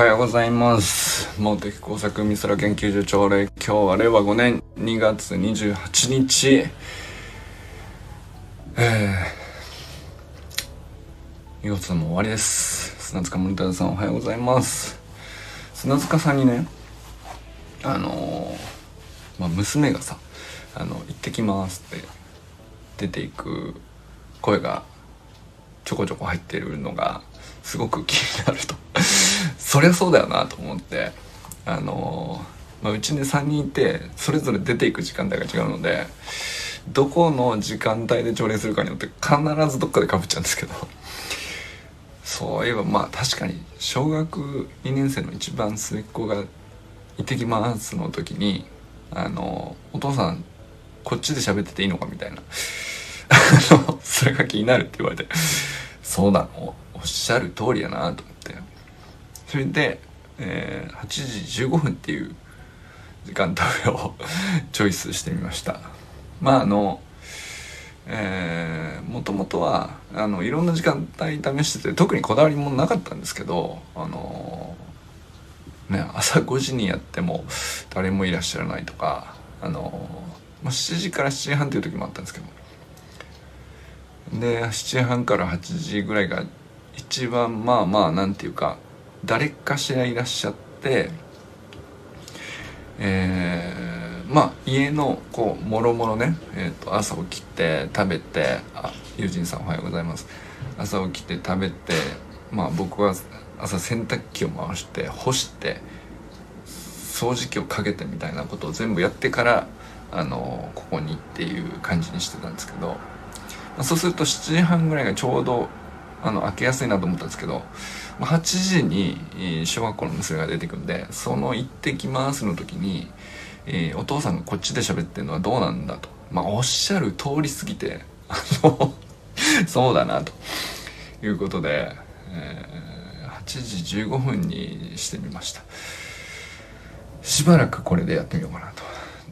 はようございます。茂木工作美空研究所朝礼今日は令和5年2月28日。えー、2月も終わりです。砂塚森田さんおはようございます。砂塚さんにねあのー、まあ、娘がさ「あの行ってきます」って出ていく声がちょこちょこ入ってるのがすごく気になると。そりゃそうだよなと思ってあのー、まあ、うちで3人いてそれぞれ出ていく時間帯が違うのでどこの時間帯で朝礼するかによって必ずどっかでかぶっちゃうんですけど。そういえばまあ確かに小学2年生の一番末っ子が「行ってきます」の時にあのお父さんこっちで喋ってていいのかみたいな。それが気になるって言われて。そうなの。おっしゃる通りやなとそれで、えー、8時15分っていう時間帯をチョイスしてみました。まああのえー、もともとはあのいろんな時間帯試してて特にこだわりもなかったんですけどあのね朝5時にやっても誰もいらっしゃらないとかあの、まあ、7時から7時半っていう時もあったんですけど。で7時半から8時ぐらいが一番まあまあなんていうか誰かしらいらっしゃってえー、まあ家のこうもろもろね、えーと、朝起きて食べてあ友人さんおはようございます。朝起きて食べてまあ僕は朝洗濯機を回して干して掃除機をかけてみたいなことを全部やってからあのここにっていう感じにしてたんですけど、まあ、そうすると7時半ぐらいがちょうどあの開けやすいなと思ったんですけど8時に小学校の娘が出てくんでその「行ってきます」の時に、えー、お父さんがこっちで喋ってるのはどうなんだと、まあ、おっしゃる通りすぎてあの そうだなと。いうことで、えー、8時15分にしてみました。しばらくこれでやってみようかなと。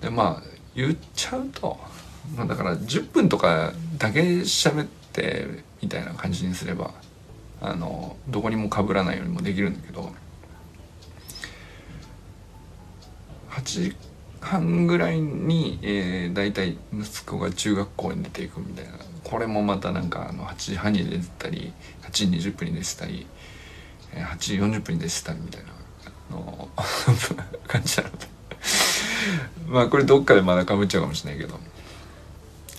でまあ言っちゃうと、まあ、だから10分とかだけ喋ってみたいな感じにすればあのどこにもかぶらないようにもできるんだけど8時半ぐらいに、えー、大体息子が中学校に出ていくみたいな。これもまたなんかあの8時半に出てたり8時20分に出てたり8時40分に出てたりみたいなの 感じなので。まあこれどっかでまだかぶっちゃうかもしれないけど。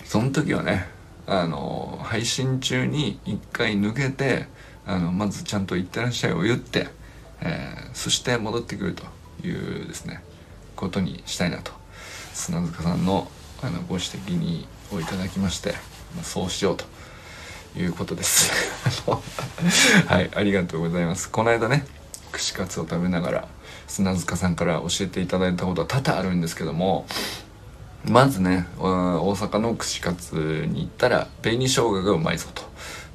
その時はねあの配信中に一回抜けてあのまずちゃんと「いってらっしゃい」を言って、えー、そして戻ってくるというですねことにしたいなと。砂塚さんのあのご指摘にをいただきまして、まあ、そうしようということです。はいありがとうございます。この間ね串カツを食べながら砂塚さんから教えていただいたことは多々あるんですけどもまずね大阪の串カツに行ったら紅生姜がうまいぞと。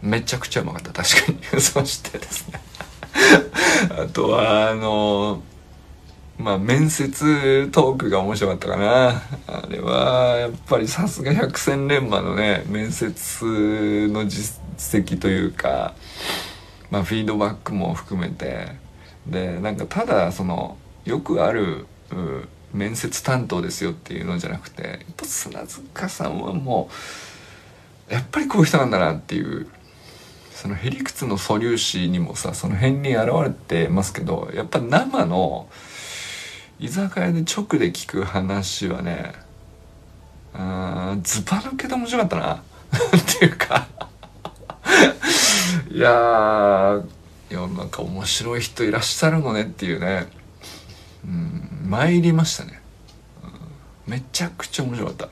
めちゃくちゃうまかった。確かに。そしてですね。あとはあのまあ面接トークが面白かったかな。あれはやっぱりさすが百戦錬磨のね面接の実績というかまあフィードバックも含めて。でなんかただそのよくある面接担当ですよっていうのじゃなくてやっぱ砂塚さんはもうやっぱりこういう人なんだなっていうそのへりくつの素粒子にもさその辺に現れてますけどやっぱ生の居酒屋で直で聞く話はねあズバ抜けで面白かったな。っていうか。いや世の中面白い人いらっしゃるのねっていうね。うん参りましたね、うん、めちゃくちゃ面白かった。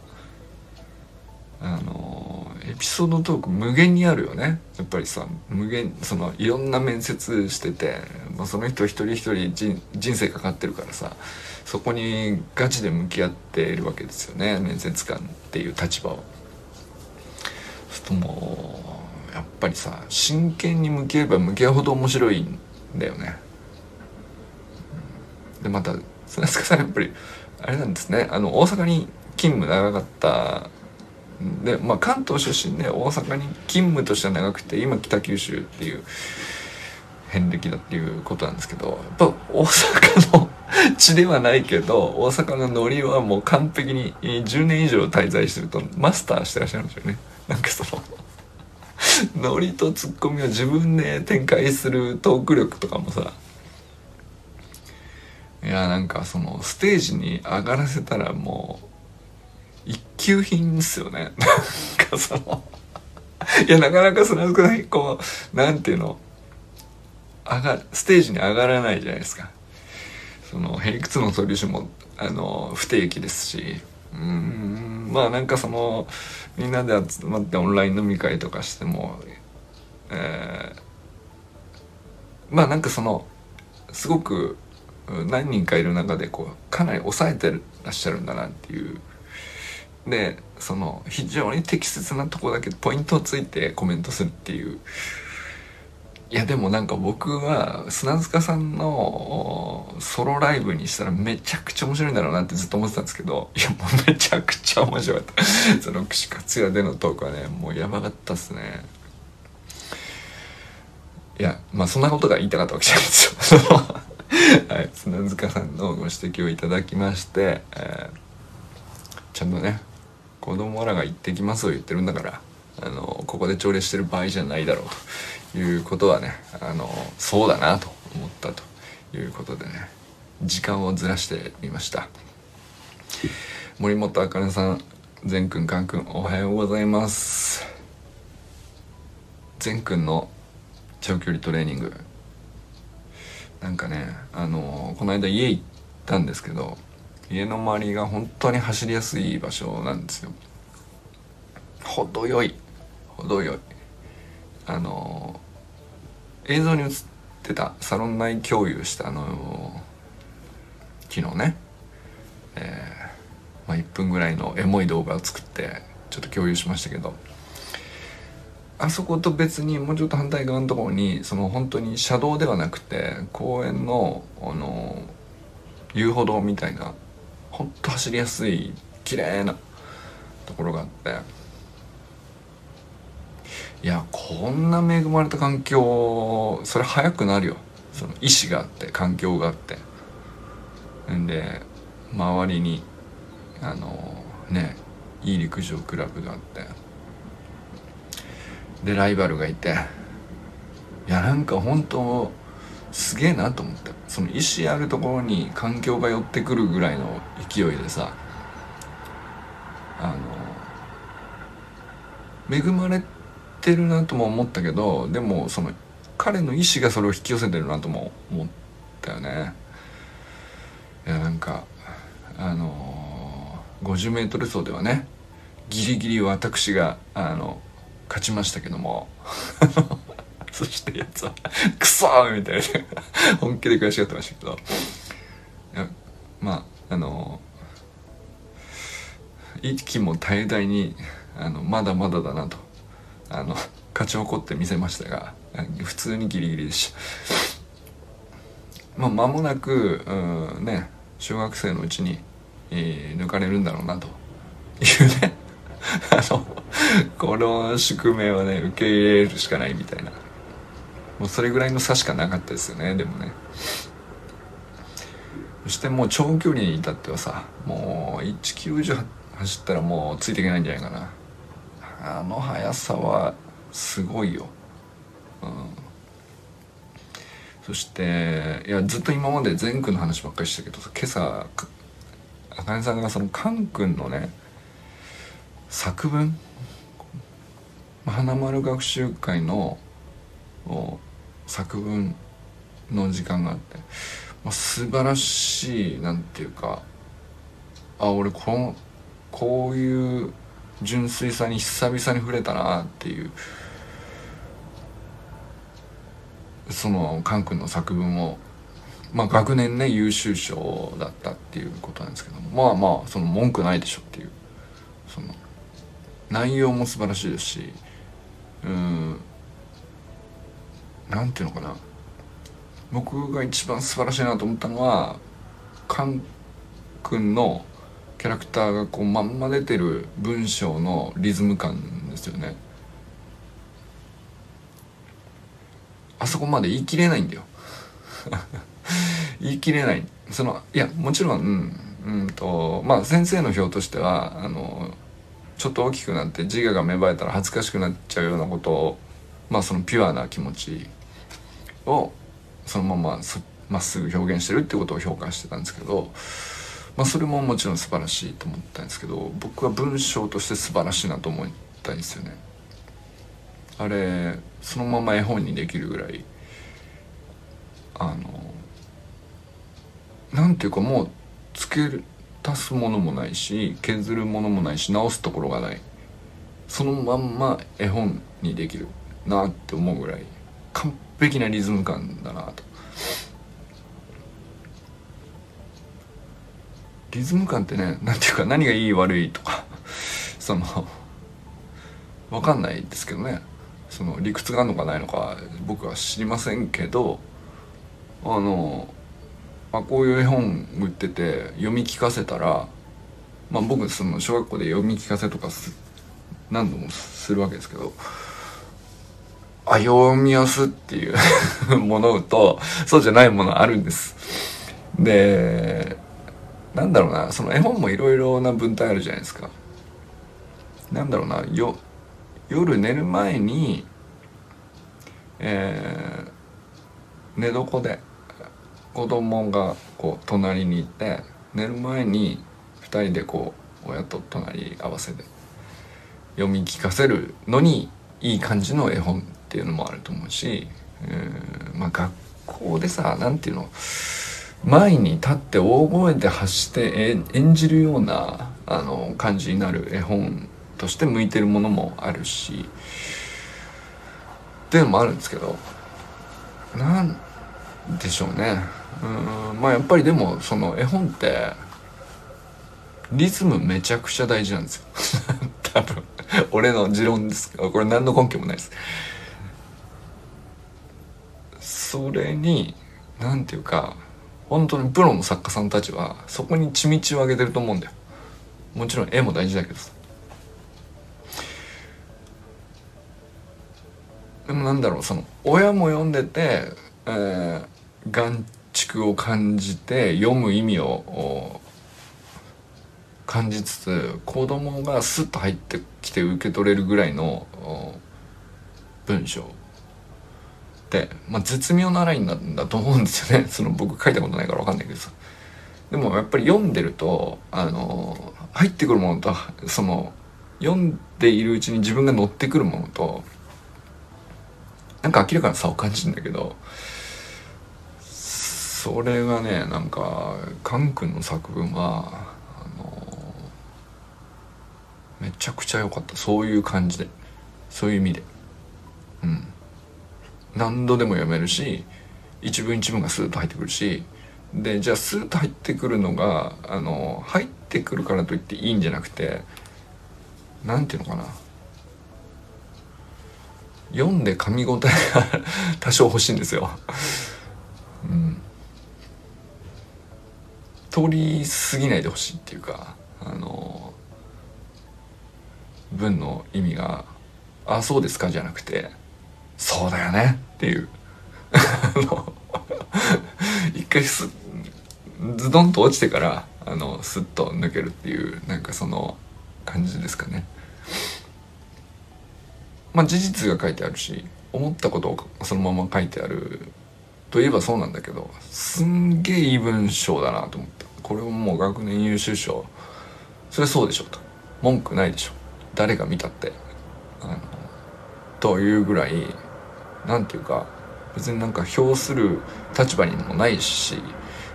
あのエピソードトーク無限にあるよねやっぱりさ無限そのいろんな面接してて、まあ、その人一人一人人生かかってるからさそこにガチで向き合っているわけですよね面接官っていう立場を。するともうやっぱりさ真剣に向き合えば向き合うほど面白いんだよね。でまた砂塚さんやっぱりあれなんですねあの大阪に勤務長かったで、まあ、関東出身で大阪に勤務としては長くて今北九州っていう遍歴だっていうことなんですけどやっぱ大阪の地ではないけど大阪のノリはもう完璧に10年以上滞在してるとマスターしてらっしゃるんですよね。なんかそのノリとツッコミを自分で展開するトーク力とかもさいやなんかそのステージに上がらせたらもう一級品ですよね。なんかそのいやなかなかそのこうなんていうの上がステージに上がらないじゃないですか。そのヘリクツのソリューションもあの不定期ですし。うんまあなんかそのみんなで集まってオンライン飲み会とかしても、えー、まあなんかそのすごく何人かいる中でこうかなり抑えてらっしゃるんだなっていうでその非常に適切なとこだけポイントをついてコメントするっていう。いやでもなんか僕は砂塚さんのソロライブにしたらめちゃくちゃ面白いんだろうなってずっと思ってたんですけどいやもうめちゃくちゃ面白かった。その串カツ屋でのトークはねもうやばかったっすね。いやまあそんなことが言いたかったわけじゃないですよ。はい砂塚さんのご指摘をいただきまして、えー、ちゃんとね子供らが行ってきますを言ってるんだからあのここで朝礼してる場合じゃないだろうということはねあのそうだなと思ったということでね時間をずらしてみました。森本あかねさん善くんかんくんおはようございます。善くんの長距離トレーニング。なんかねあのこの間家行ったんですけど家の周りが本当に走りやすい場所なんですよ。程よい。程よい。あの映像に映ってたサロン内共有したあの昨日ね、えー、まあ、1分ぐらいのエモい動画を作ってちょっと共有しましたけど。あそこと別にもうちょっと反対側のところにその本当に車道ではなくて公園のあの遊歩道みたいなほんと走りやすい綺麗なところがあって。いやこんな恵まれた環境それ早くなるよ。その意志があって環境があって。んで周りにあのねいい陸上クラブがあって。でライバルがいて。いやなんか本当すげえなと思ってその意志あるところに環境が寄ってくるぐらいの勢いでさあの恵まれてるなとも思ったけどでもその彼の意志がそれを引き寄せてるなとも思ったよね。いやなんかあの、50m 走ではねギリギリ私があの勝ちましたけども。そしてやつは「クソ!」みたいな。本気で悔しがってましたけど。まああの息も絶え絶えにあのまだまだだなと。あの勝ち誇ってみせましたが普通にギリギリでした。まあ間もなくうんね小学生のうちに、えー、抜かれるんだろうなと。いうね。あのこの宿命はね受け入れるしかないみたいな。もうそれぐらいの差しかなかったですよねでもね。そしてもう長距離に至ってはさもう1キロ以上走ったらもうついていけないんじゃないかな。あの速さはすごいよ、うん、そしていやずっと今まで善くんの話ばっかりしたけど今朝あかねさんがそのカン君のね作文？花丸学習会の作文の時間があって、まあ、素晴らしいなんていうかあ俺このこういう純粋さに久々に触れたなっていうそのカン君の作文をまあ学年ね優秀賞だったっていうことなんですけどまあまあその文句ないでしょっていうその内容も素晴らしいですしうんなんていうのかな。僕が一番素晴らしいなと思ったのはカン君のキャラクターがこうまんま出てる文章のリズム感ですよね。あそこまで言い切れないんだよ。言い切れない。そのいやもちろんうんうんとまあ先生の表としてはあのちょっと大きくなって自我が芽生えたら恥ずかしくなっちゃうようなことをまあそのピュアな気持ちをそのまままっすぐ表現してるってことを評価してたんですけど、まあ、それももちろん素晴らしいと思ったんですけど僕は文章として素晴らしいなと思ったんですよね。あれそのまま絵本にできるぐらいあのなんていうかもうつけ足すものもないし削るものもないし直すところがないそのまんま絵本にできるなって思うぐらい完璧なリズム感だなと。リズム感ってね何ていうか何がいい悪いとか その分かんないですけどね。その理屈があるのかないのか僕は知りませんけどあのあこういう絵本売ってて読み聞かせたらまあ僕その小学校で読み聞かせとか何度もするわけですけどあ読みやすっていう ものとそうじゃないものあるんです。でなんだろうなその絵本もいろいろな文体あるじゃないですか。なんだろうなよ夜寝る前にえー、寝床で子供がこう隣にいて寝る前に2人でこう親と隣合わせて読み聞かせるのにいい感じの絵本。っていうのもあると思うし、えー、まあ学校でさ何て言うの前に立って大声で発して演じるようなあの感じになる絵本として向いてるものもあるしっていうのもあるんですけどなんでしょうね。うんまあやっぱりでもその絵本ってリズムめちゃくちゃ大事なんですよ。多分。俺の持論です。けどこれ何の根拠もないです。それに何ていうか本当にプロの作家さんたちはそこに血道を上げてると思うんだよ。もちろん絵も大事だけどさ。でもなんだろうその親も読んでて、えー、眼蓄を感じて読む意味を感じつつ子供がスッと入ってきて受け取れるぐらいの文章、まあ、絶妙なラインなんだと思うんですよね。その僕書いたことないから分かんないけどさ。でもやっぱり読んでるとあの入ってくるものとその読んでいるうちに自分が乗ってくるものとなんか明らかな差を感じるんだけどそれがねなんかカン君の作文はあのめちゃくちゃ良かった。そういう感じで。そういう意味で。うん。何度でも読めるし一文一文がスーッと入ってくるしでじゃあスーッと入ってくるのがあの入ってくるからといっていいんじゃなくて何て言うのかな読んで噛み応えが多少欲しいんですよ。うん。通り過ぎないでほしいっていうか、あの、文の意味が、あ、そうですかじゃなくて、そうだよねっていう。一回す、ズドンと落ちてから、あの、スッと抜けるっていう、なんかその感じですかね。まあ事実が書いてあるし思ったことをそのまま書いてある。といえばそうなんだけどすんげえいい文章だなと思った。これももう学年優秀賞。それそうでしょと。文句ないでしょ。誰が見たって。というぐらいなんていうか別になんか評する立場にもないし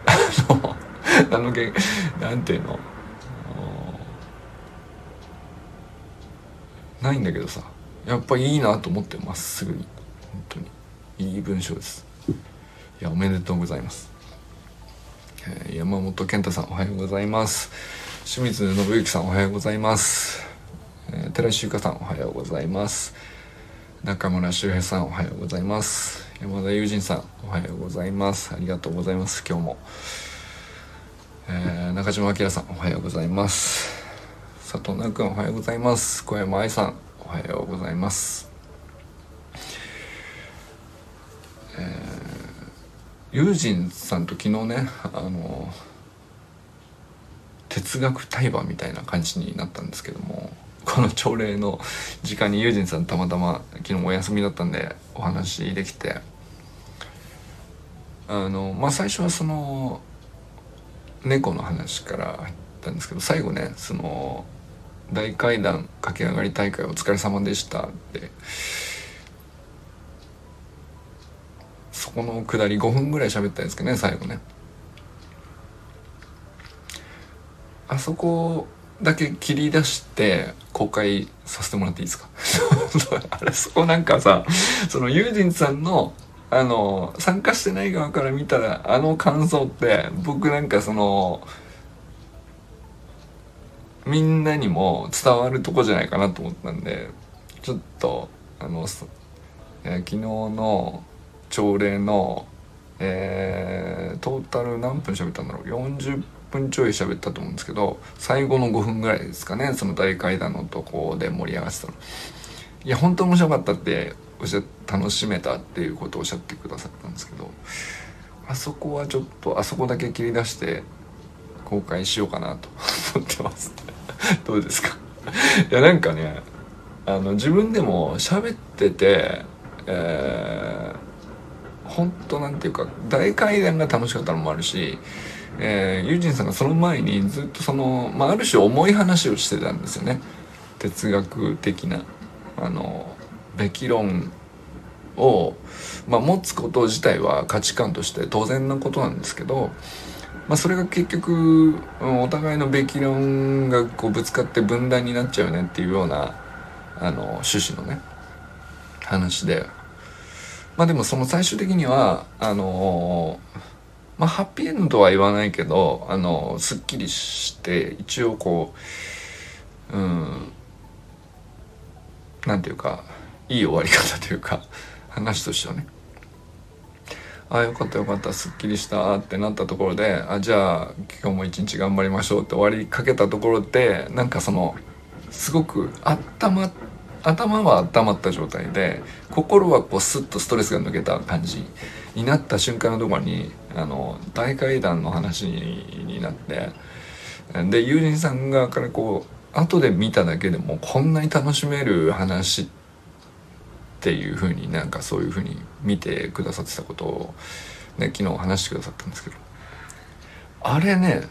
あの あのなんていうのないんだけどさやっぱいいなと思ってまっすぐに本当に。いい文章です。いやおめでとうございます、えー、山本健太さんおはようございます。清水信之さんおはようございます、えー、寺石由香さんおはようございます。中村修平さんおはようございます。山田友人さんおはようございます。ありがとうございます。今日も、えー、中島明さんおはようございます。佐藤奈君おはようございます。小山愛さんおはようございます。友人さんと昨日ねあの哲学対話みたいな感じになったんですけども。この朝礼の時間に友人さんたまたま昨日お休みだったんでお話できて。あのまあ最初はその猫の話から入ったんですけど最後ねその大階段駆け上がり大会お疲れ様でしたって。そこのくだり5分ぐらい喋ったんですけどね最後ね。あそこだけ切り出して公開させてもらっていいですか？あれそこなんかさそのユージンさんのあの参加してない側から見たらあの感想って僕なんかそのみんなにも伝わるとこじゃないかなと思ったんでちょっとあの、え、昨日の朝礼の、えー、トータル何分喋ったんだろう？40分ちょい喋ったと思うんですけど最後の5分ぐらいですかねその大階段のとこで盛り上がってたの。いや本当面白かったっておっしゃ楽しめたっていうことをおっしゃってくださったんですけどあそこはちょっとあそこだけ切り出して公開しようかなと思ってます どうですか？いやなんかねあの自分でも喋っててえー、ほんとなんていうか大階段が楽しかったのもあるしえー、ユージンさんがその前にずっとその、まあ、ある種重い話をしてたんですよね。哲学的なあのべき論を、まあ、持つこと自体は価値観として当然なことなんですけど、まあ、それが結局お互いのべき論がこうぶつかって分断になっちゃうねっていうようなあの趣旨のね話で。まあでもその最終的にはあのまあハッピーエンドは言わないけどあのすっきりして一応こううんなんていうかいい終わり方というか話としてはね。ああよかったよかったすっきりしたってなったところであじゃあ今日も一日頑張りましょうって終わりかけたところでなんかそのすごく頭頭は温まった状態で心はこうスッとストレスが抜けた感じになった瞬間のところにあの大階段の話になってで友人さん側からこう後で見ただけでもこんなに楽しめる話っていうふうになんかそういうふうに見てくださってたことを、ね、昨日話してくださったんですけど。あれね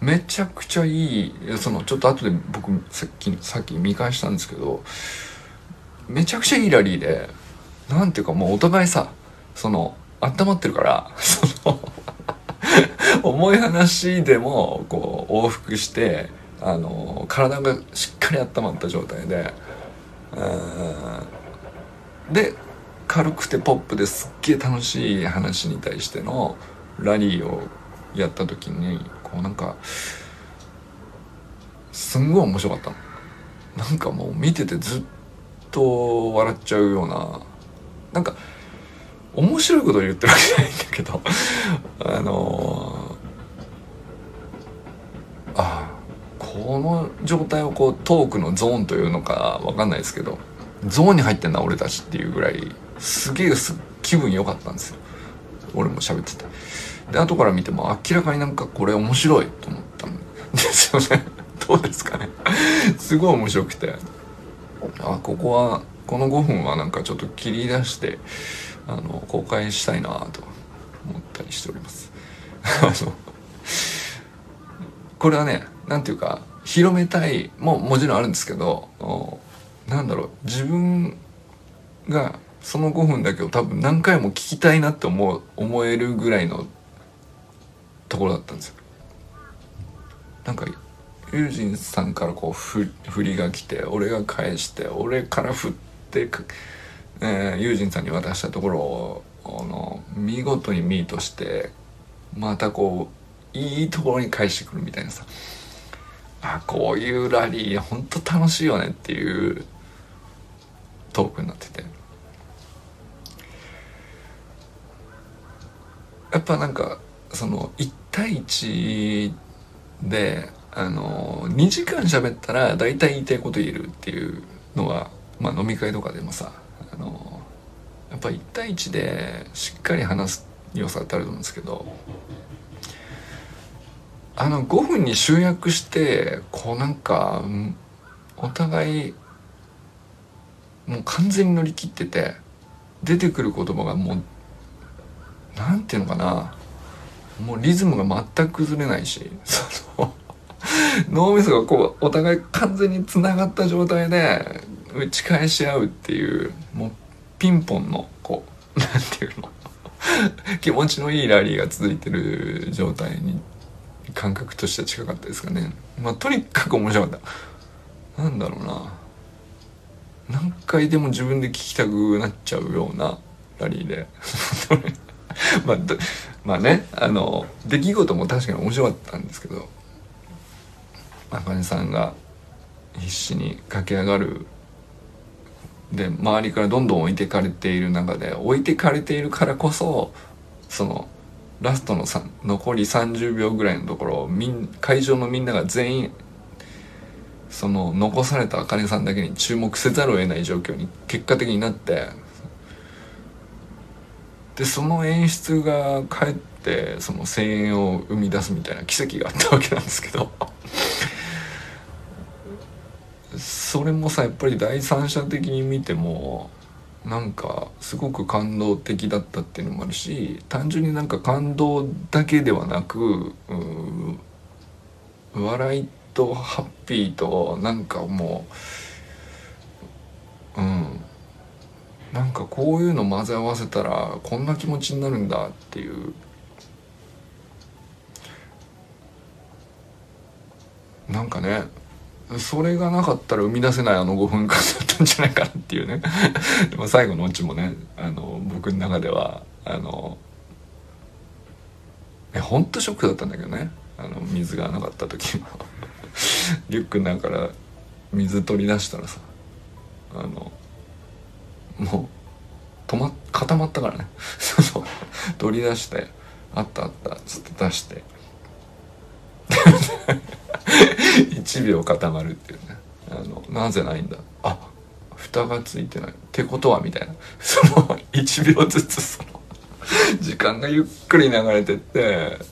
めちゃくちゃいいそのちょっと後で僕さっきさっき見返したんですけどめちゃくちゃいいラリーでなんていうかもうお互いさその温まってるから その重い話でもこう往復してあの体がしっかり温まった状態でで軽くてポップですっげえ楽しい話に対してのラリーをやった時にこうなんかすんごい面白かったの。なんかもう見ててずっと笑っちゃうようななんか面白いこと言ってるわけじゃないんだけどあのー、ああこの状態をこうトークのゾーンというのかわかんないですけどゾーンに入ってんな俺たちっていうぐらいすげえ気分良かったんですよ。俺も喋ってて。で後から見ても明らかになんかこれ面白いと思ったんですよね。どうですかね。すごい面白くて。あここはこの5分はなんかちょっと切り出してあの公開したいなと思ったりしておりますこれはね何ていうか広めたいももちろんあるんですけどなんだろう自分がその5分だけを多分何回も聞きたいなって思う思えるぐらいのところだったんですよ。なんかユージンさんからこう振りが来て俺が返して俺から振ってえー、ユージンさんに渡したところをあの見事にミートしてまたこういいところに返してくるみたいなさ。あこういうラリーほんと楽しいよねっていうトークになってて。やっぱなんかその1対1であの2時間喋ったら大体言いたいこと言えるっていうのは、まあ、飲み会とかでもさあのやっぱ1対1でしっかり話す良さってあると思うんですけどあの5分に集約してこうなんかお互いもう完全に乗り切ってて出てくる言葉がもう何ていうのかなもうリズムが全く崩れないしその脳みそがこうお互い完全につながった状態で打ち返し合うっていうもうピンポンのこう何ていうの。気持ちのいいラリーが続いてる状態に感覚としては近かったですかね。まあとにかく面白かった。なんだろうな。何回でも自分で聞きたくなっちゃうようなラリーで。まあ、まあねあの出来事も確かに面白かったんですけどあかねさんが必死に駆け上がるで周りからどんどん置いてかれている中で置いてかれているからこそそのラストの残り30秒ぐらいのところみん会場のみんなが全員その残されたあかねさんだけに注目せざるを得ない状況に結果的になってでその演出がかえってその声援を生み出すみたいな奇跡があったわけなんですけど。それもさやっぱり第三者的に見てもなんかすごく感動的だったっていうのもあるし単純になんか感動だけではなく笑いとハッピーとなんかもううんなんかこういうの混ぜ合わせたらこんな気持ちになるんだっていう。なんかねそれがなかったら生み出せないあの5分間だったんじゃないかなっていうね。でも最後のオチもねあの僕の中ではあのえほんとショックだったんだけどね。あの水がなかった時も。リュックの中から水取り出したらさあのもう止ま固まったからね。そうそう。取り出して「あったあった」っつって出して。1秒固まるっていうね。あのなぜないんだ？あ蓋がついてない。ってことはみたいな。その1秒ずつその時間がゆっくり流れてってっ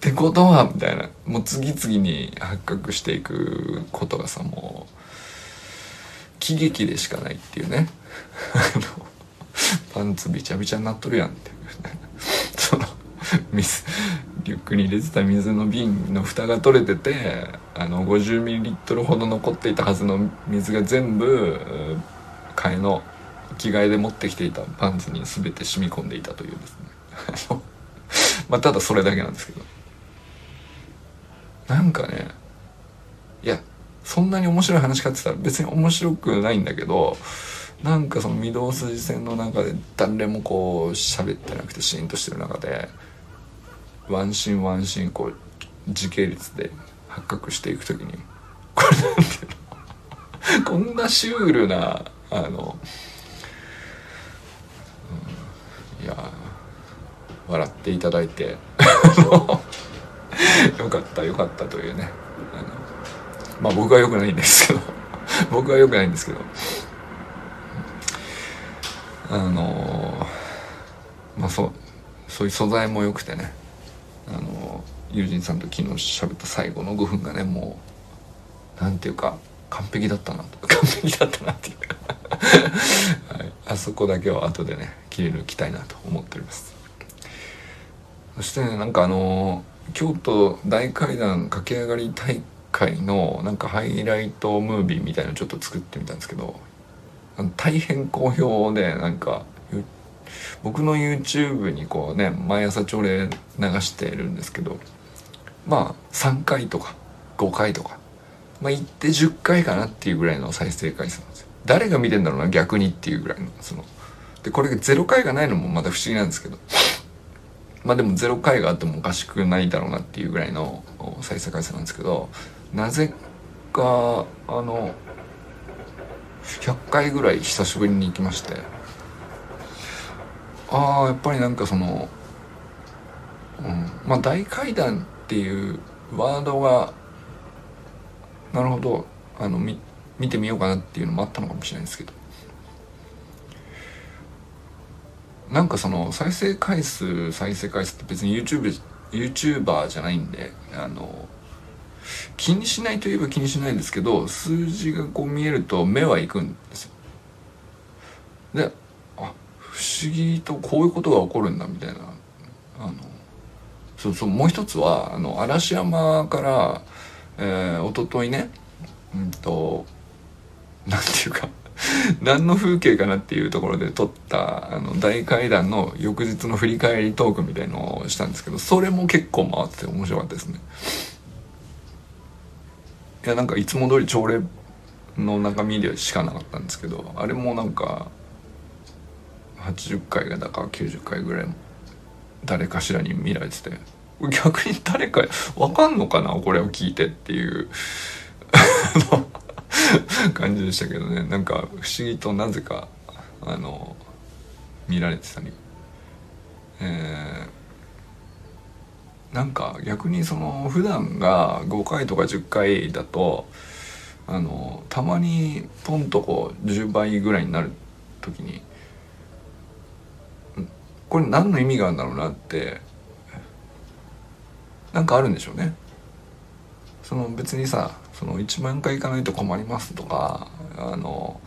てことはみたいな。もう次々に発覚していくことがさもう喜劇でしかないっていうね。パンツびちゃびちゃになっとるやんっていうね。その水リュックに入れてた水の瓶の蓋が取れててあの 50ml ほど残っていたはずの水が全部替えの着替えで持ってきていたパンツに全て染み込んでいたというですね。まあただそれだけなんですけど。なんかねいやそんなに面白い話かって言ったら別に面白くないんだけどなんかその御堂筋線の中で誰もこう喋ってなくてシーンとしてる中でワンシーンワンシーンこう時系列で発覚していく時にこれなんていうの？こんなシュールなあの、うん、いや笑っていただいて よかったよかったというね。あのまあ僕はよくないんですけど 僕はよくないんですけど。あのまあそうそういう素材も良くてね。友人さんと昨日喋った最後の5分がねもうなんていうか完璧だったなと。完璧だったなっていう はい、あそこだけは後でね切り抜きたいなと思っております。そしてねなんかあの京都大階段駆け上がり大会のなんかハイライトムービーみたいのちょっと作ってみたんですけど大変好評でなんか僕の YouTube にこうね毎朝朝礼流してるんですけどまあ3回とか5回とかまあ行って10回かなっていうぐらいの再生回数なんですよ。誰が見てんだろうな逆にっていうぐらいのその。でこれが0回がないのもまた不思議なんですけど。まあでも0回があってもおかしくないだろうなっていうぐらいの再生回数なんですけど。なぜかあの100回ぐらい久しぶりに行きまして。ああやっぱりなんかその、うん、まあ大階段っていうワードがなるほどあの見見てみようかなっていうのもあったのかもしれないですけど。なんかその再生回数再生回数って別に YouTube YouTuber じゃないんであの気にしないといえば気にしないんですけど数字がこう見えると目はいくんですよ。であ不思議とこういうことが起こるんだみたいなあのそうそうもう一つはあの嵐山から、えー、一昨日ねうんとなんていうか 何の風景かなっていうところで撮ったあの大階段の翌日の振り返りトークみたいのをしたんですけどそれも結構回ってて面白かったですね。いやなんかいつも通り朝礼の中身でしかなかったんですけどあれもなんか80回がだか90回ぐらい誰かしらに見られてて。逆に誰か分かんのかなこれを聞いてっていう。感じでしたけどね。なんか不思議となぜかあの見られてたり。えー、なんか逆にその普段が5回とか10回だとあのたまにポンとこう10倍ぐらいになる時にこれ何の意味があるんだろうなってなんかあるんでしょうね。その別にさその1万回行かないと困りますとかあの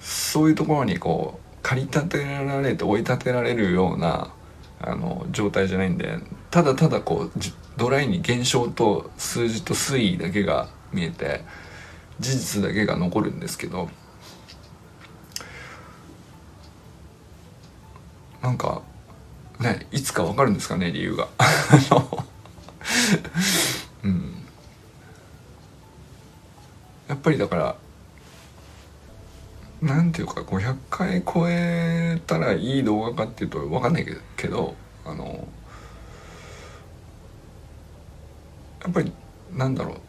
そういうところにこう駆り立てられて追い立てられるようなあの状態じゃないんでただただこうドライに現象と数字と推移だけが見えて事実だけが残るんですけどなんかねいつかわかるんですかね理由が うん。やっぱりだからなんていうか500回超えたらいい動画かっていうと分かんないけどあのやっぱりなんだろう。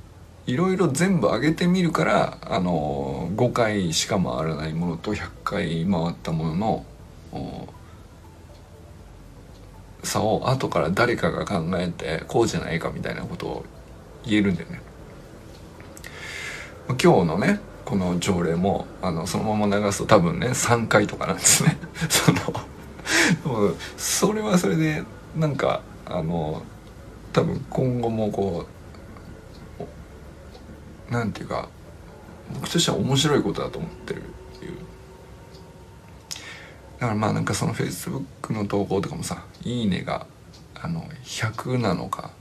いろいろ全部上げてみるからあの5回しか回らないものと100回回ったものの差を後から誰かが考えてこうじゃないかみたいなことを言えるんだよね。今日のねこの条例もあのそのまま流すと多分ね3回とかなんですね そのそれはそれでなんかあの多分今後もこうなんていうか僕としては面白いことだと思ってるだからまあなんかそのフェイスブックの投稿とかもさ「いいね」があの100なのか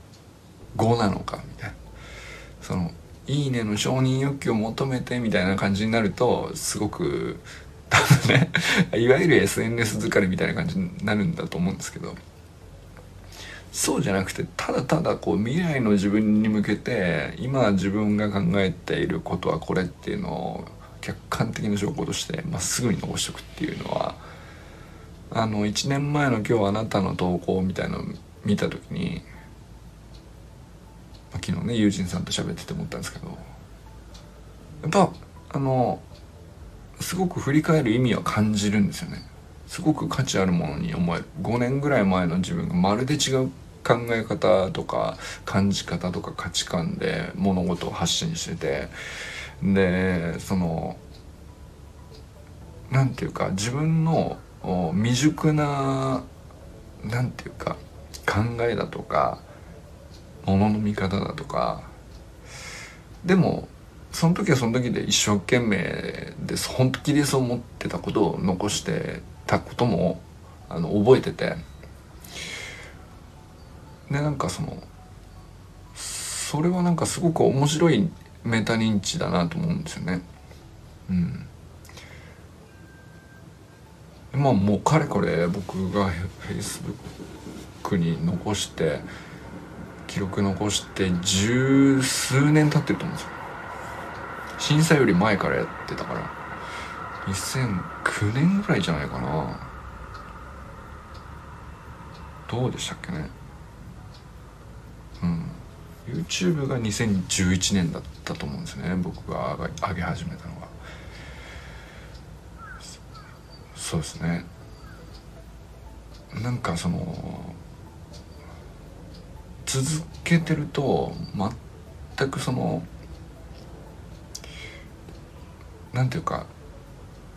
5なのかみたいな。そのいいねの承認欲求を求めてみたいな感じになるとすごく多分ね いわゆる SNS 疲れみたいな感じになるんだと思うんですけど。そうじゃなくてただただこう未来の自分に向けて今自分が考えていることはこれっていうのを客観的な証拠としてまっすぐに残しておくっていうのはあの1年前の今日あなたの投稿みたいのを見た時に昨日ね友人さんと喋ってて思ったんですけどやっぱあのすごく振り返る意味は感じるんですよね。すごく価値あるものに思える。5年ぐらい前の自分がまるで違う考え方とか感じ方とか価値観で物事を発信しててでその何て言うか自分の未熟な何て言うか考えだとかものの見方だとかでもその時はその時で一生懸命です本気でそう思ってたことを残してたこともあの覚えててでなんかそのそれはなんかすごく面白いメタ認知だなと思うんですよね。うん。まあもうかれこれ僕が Facebook に残して記録残して十数年経ってると思うんですよ。震災より前からやってたから。2009年ぐらいじゃないかな。どうでしたっけね。うん。YouTube が2011年だったと思うんですね。僕が上げ始めたのが。そうですね。なんかその続けてると全くその何て言うか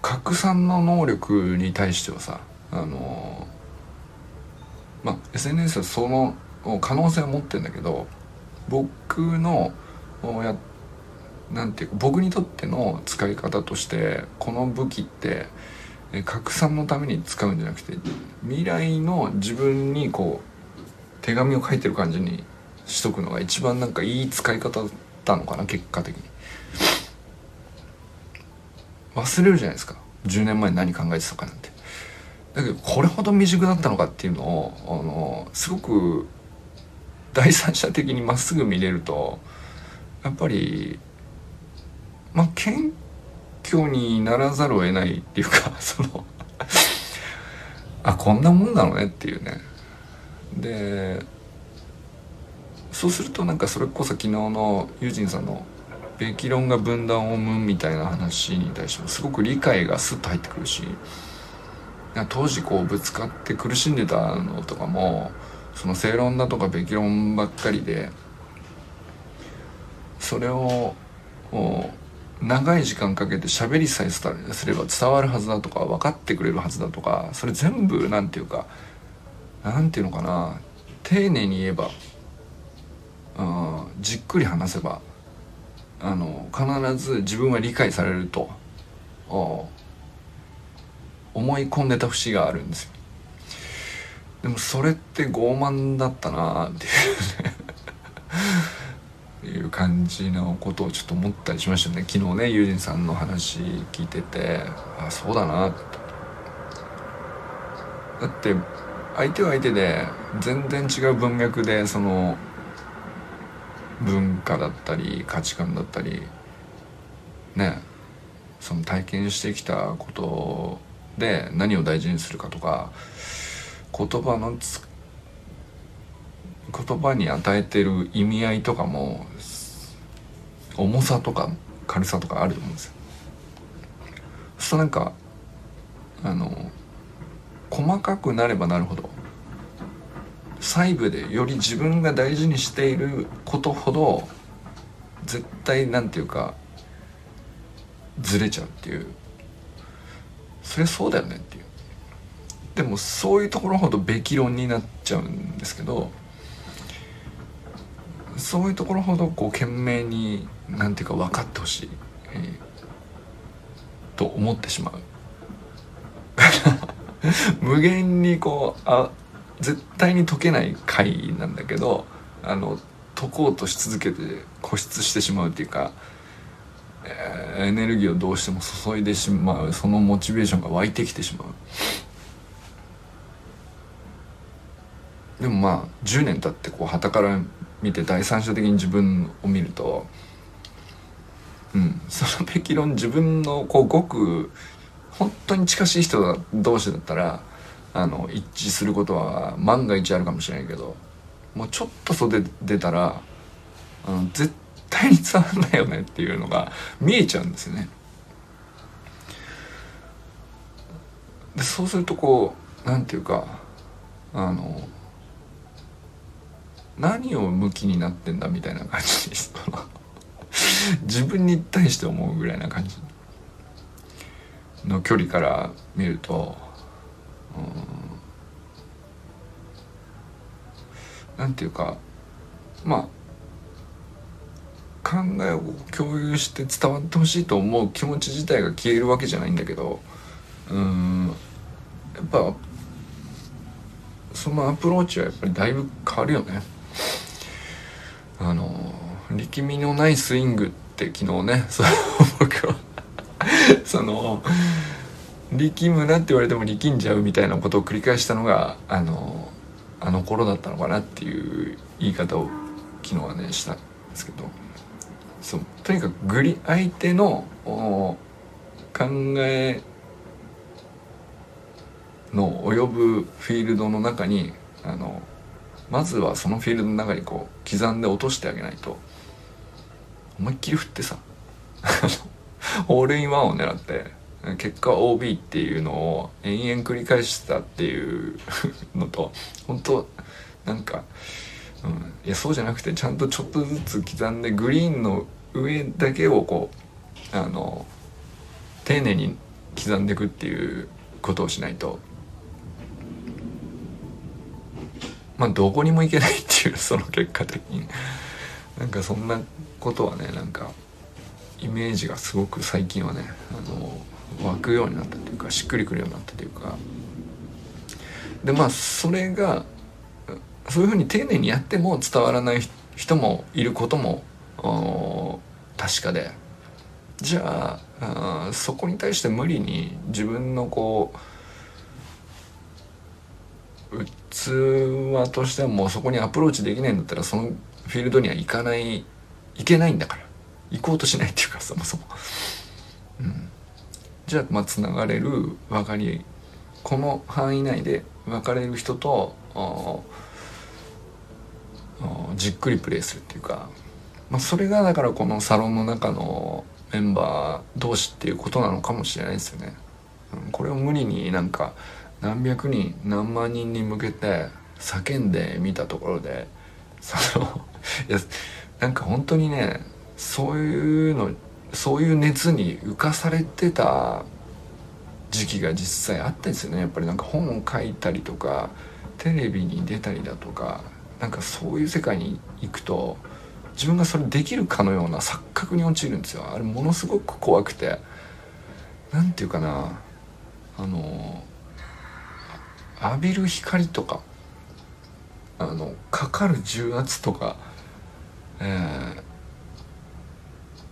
拡散の能力に対してはさあのまあ SNS はその可能性を持ってるんだけど僕のやなんていうか僕にとっての使い方としてこの武器って拡散のために使うんじゃなくて未来の自分にこう手紙を書いてる感じにしとくのが一番なんかいい使い方だったのかな結果的に。忘れるじゃないですか。10年前何考えてたかなんて。だけどこれほど未熟だったのかっていうのをあのすごく第三者的にまっすぐ見れるとやっぱりまあ謙虚にならざるを得ないっていうか そのあこんなもんなのねっていうね。でそうするとなんかそれこそ昨日のユージンさんの「べき論が分断を生む」みたいな話に対してもすごく理解がスッと入ってくるし当時こうぶつかって苦しんでたのとかもその正論だとかべき論ばっかりでそれを長い時間かけて喋りさえすれば伝わるはずだとか分かってくれるはずだとかそれ全部何て言うか何て言うのかな丁寧に言えばじっくり話せばあの必ず自分は理解されると思い込んでた節があるんですよ。でもそれって傲慢だったなっていうね。いう感じのことをちょっと思ったりしましたね。昨日ねユージンさんの話聞いててあそうだなって。だって相手は相手で全然違う文脈でその文化だったり価値観だったりねその体験してきたことで何を大事にするかとか言葉の言葉に与えてる意味合いとかも重さとか軽さとかあると思うんですよ。そうするとなんかあの細かくなればなるほど細部でより自分が大事にしていることほど絶対なんていうかずれちゃうっていうそりゃそうだよねっていうでもそういうところほどべき論になっちゃうんですけどそういうところほどこう懸命になんていうか分かってほしい、えー、と思ってしまう。無限にこうあ絶対に解けない回なんだけどあの解こうとし続けて固執してしまうっていうか、えー、エネルギーをどうしても注いでしまうそのモチベーションが湧いてきてしまう。でもまあ10年経ってこう旗から見て第三者的に自分を見るとうんそのべき論自分のこうごく本当に近しい人同士だったらあの一致することは万が一あるかもしれないけどもうちょっと袖出たらあの絶対に伝わんないよねっていうのが見えちゃうんですよね。でそうするとこうなんていうかあの何を向きになってんだみたいな感じに自分に対して思うぐらいな感じの距離から見るとなんていうかまあ考えを共有して伝わってほしいと思う気持ち自体が消えるわけじゃないんだけどうん。やっぱそのアプローチはやっぱりだいぶ変わるよね。あの力みのないスイングって昨日ねその僕は。その力むなって言われても力んじゃうみたいなことを繰り返したのがあのあの頃だったのかなっていう言い方を昨日はねしたんですけど。そうとにかくグリ相手の考えの及ぶフィールドの中にあのまずはそのフィールドの中にこう刻んで落としてあげないと。思いっきり振ってさ。ホールインワンを狙って結果 OB っていうのを延々繰り返してたっていう のと本当なんか、うん、いやそうじゃなくてちゃんとちょっとずつ刻んでグリーンの上だけをこうあの丁寧に刻んでいくっていうことをしないと。まあどこにも行けないっていうその結果的に。なんかそんなことはねなんかイメージがすごく最近はねあの湧くようになったというかしっくりくるようになったというか。でまあそれがそういうふうに丁寧にやっても伝わらない人もいることも確かで。じゃああそこに対して無理に自分のこう器としてはもうそこにアプローチできないんだったらそのフィールドには行かない行けないんだから行こうとしないっていうかそもそも。うんじゃあまあつながれる分かりこの範囲内で分かれる人とじっくりプレイするっていうか、まあ、それがだからこのサロンの中のメンバー同士っていうことなのかもしれないですよね。うんこれを無理になんか何百人何万人に向けて叫んでみたところでそのいやなんか本当にねそういうのそういう熱に浮かされてた時期が実際あったんですよね。やっぱりなんか本を書いたりとかテレビに出たりだとかなんかそういう世界に行くと自分がそれできるかのような錯覚に陥るんですよ。あれものすごく怖くて。何て言うかなあの浴びる光とかあのかかる重圧とか、え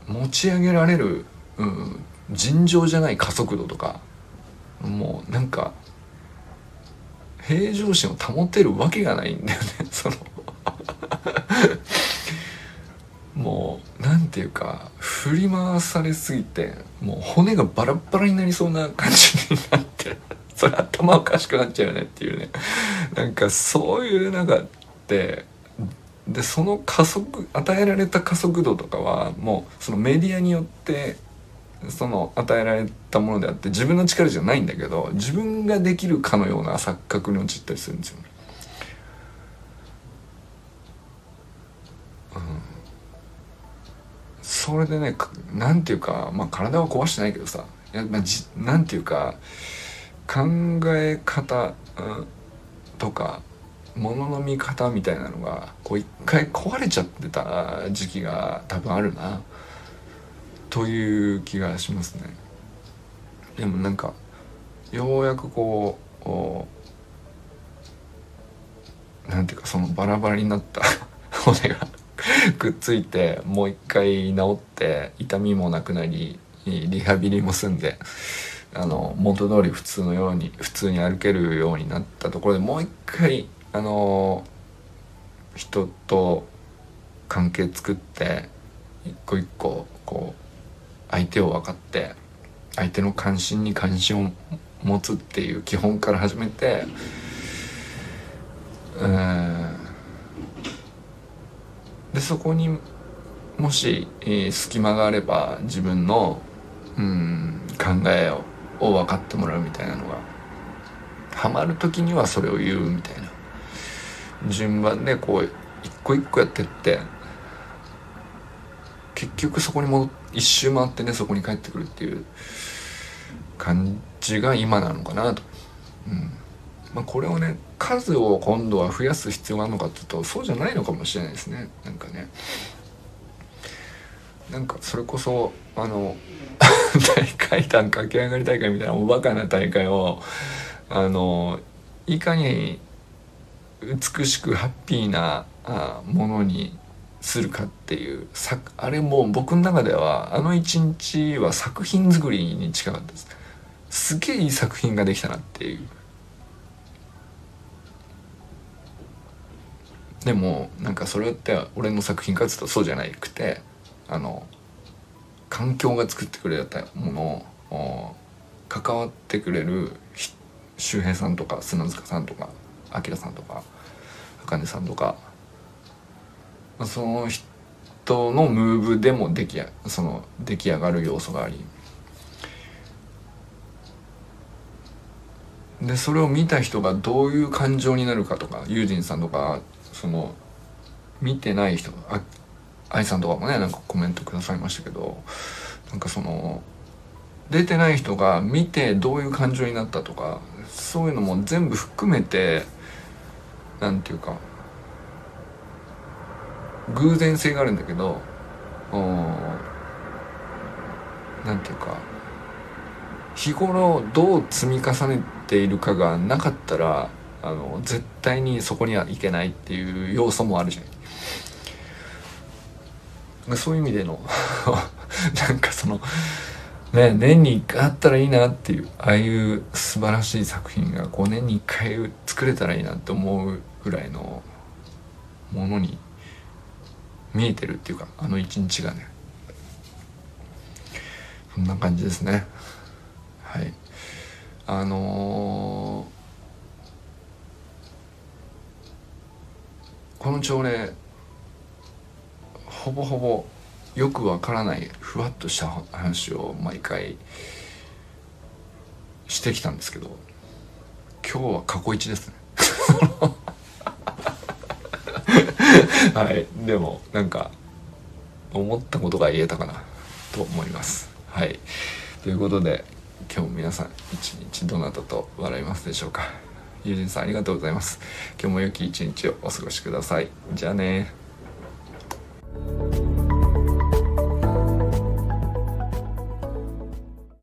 ー、持ち上げられる、うん、尋常じゃない加速度とかもうなんか平常心を保てるわけがないんだよね その。もうなんていうか振り回されすぎてもう骨がバラバラになりそうな感じになって それ頭おかしくなっちゃうよねっていうね。なんかそういう中ででその加速与えられた加速度とかはもうそのメディアによってその与えられたものであって自分の力じゃないんだけど自分ができるかのような錯覚に陥ったりするんですよ。それでねなんていうかまあ体は壊してないけどさいや、まあ、じなんていうか考え方、うん、とかものの見方みたいなのがこう一回壊れちゃってた時期が多分あるな。という気がしますねでもなんかようやくこうなんていうかそのバラバラになった 骨がくっついてもう一回治って痛みもなくなりリハビリも済んであの元通り普通のように普通に歩けるようになったところでもう一回あの人と関係作って一個一個こう相手を分かって相手の関心に関心を持つっていう基本から始めてでそこにもし、えー、隙間があれば自分のうん考えをを分かってもらうみたいなのがハマる時にはそれを言うみたいな。順番でこう一個一個やってって結局そこに戻一周回ってねそこに帰ってくるっていう感じが今なのかなと。うん。まあ、これをね数を今度は増やす必要があるのかっていうとそうじゃないのかもしれないですね。なんかね。なんかそれこそあの 大階段駆け上がり大会みたいなおバカな大会をあのいかに美しくハッピーなあものにするかっていうあれも僕の中ではあの一日は作品作りに近かったです。すげえいい作品ができたなっていう。でもなんかそれって俺の作品かっつうとそうじゃなくてあの環境が作ってくれたものを関わってくれる周平さんとか砂塚さんとか明さんとか茜さんとかその人のムーブでも出来その出来上がる要素があり。でそれを見た人がどういう感情になるかとかユージンさんとかその見てない人あ愛さんとかもねなんかコメントくださいましたけどなんかその出てない人が見てどういう感情になったとかそういうのも全部含めてなんていうか偶然性があるんだけどなんていうか日頃どう積み重ねているかがなかったらあの絶対にそこにはいけないっていう要素もあるじゃないそういう意味での なんかそのね年に1回あったらいいなっていうああいう素晴らしい作品が5年に1回作れたらいいなって思うぐらいのものに見えてるっていうかあの一日がね。そんな感じですね。はい。あのー、この朝礼ほぼほぼよくわからないふわっとした話を毎回してきたんですけど今日は過去一ですね。はい。でもなんか思ったことが言えたかな。と思います。はい。ということで今日も皆さん一日どなたと笑いますでしょうか。友人さんありがとうございます。今日も良き一日をお過ごしください。じゃあね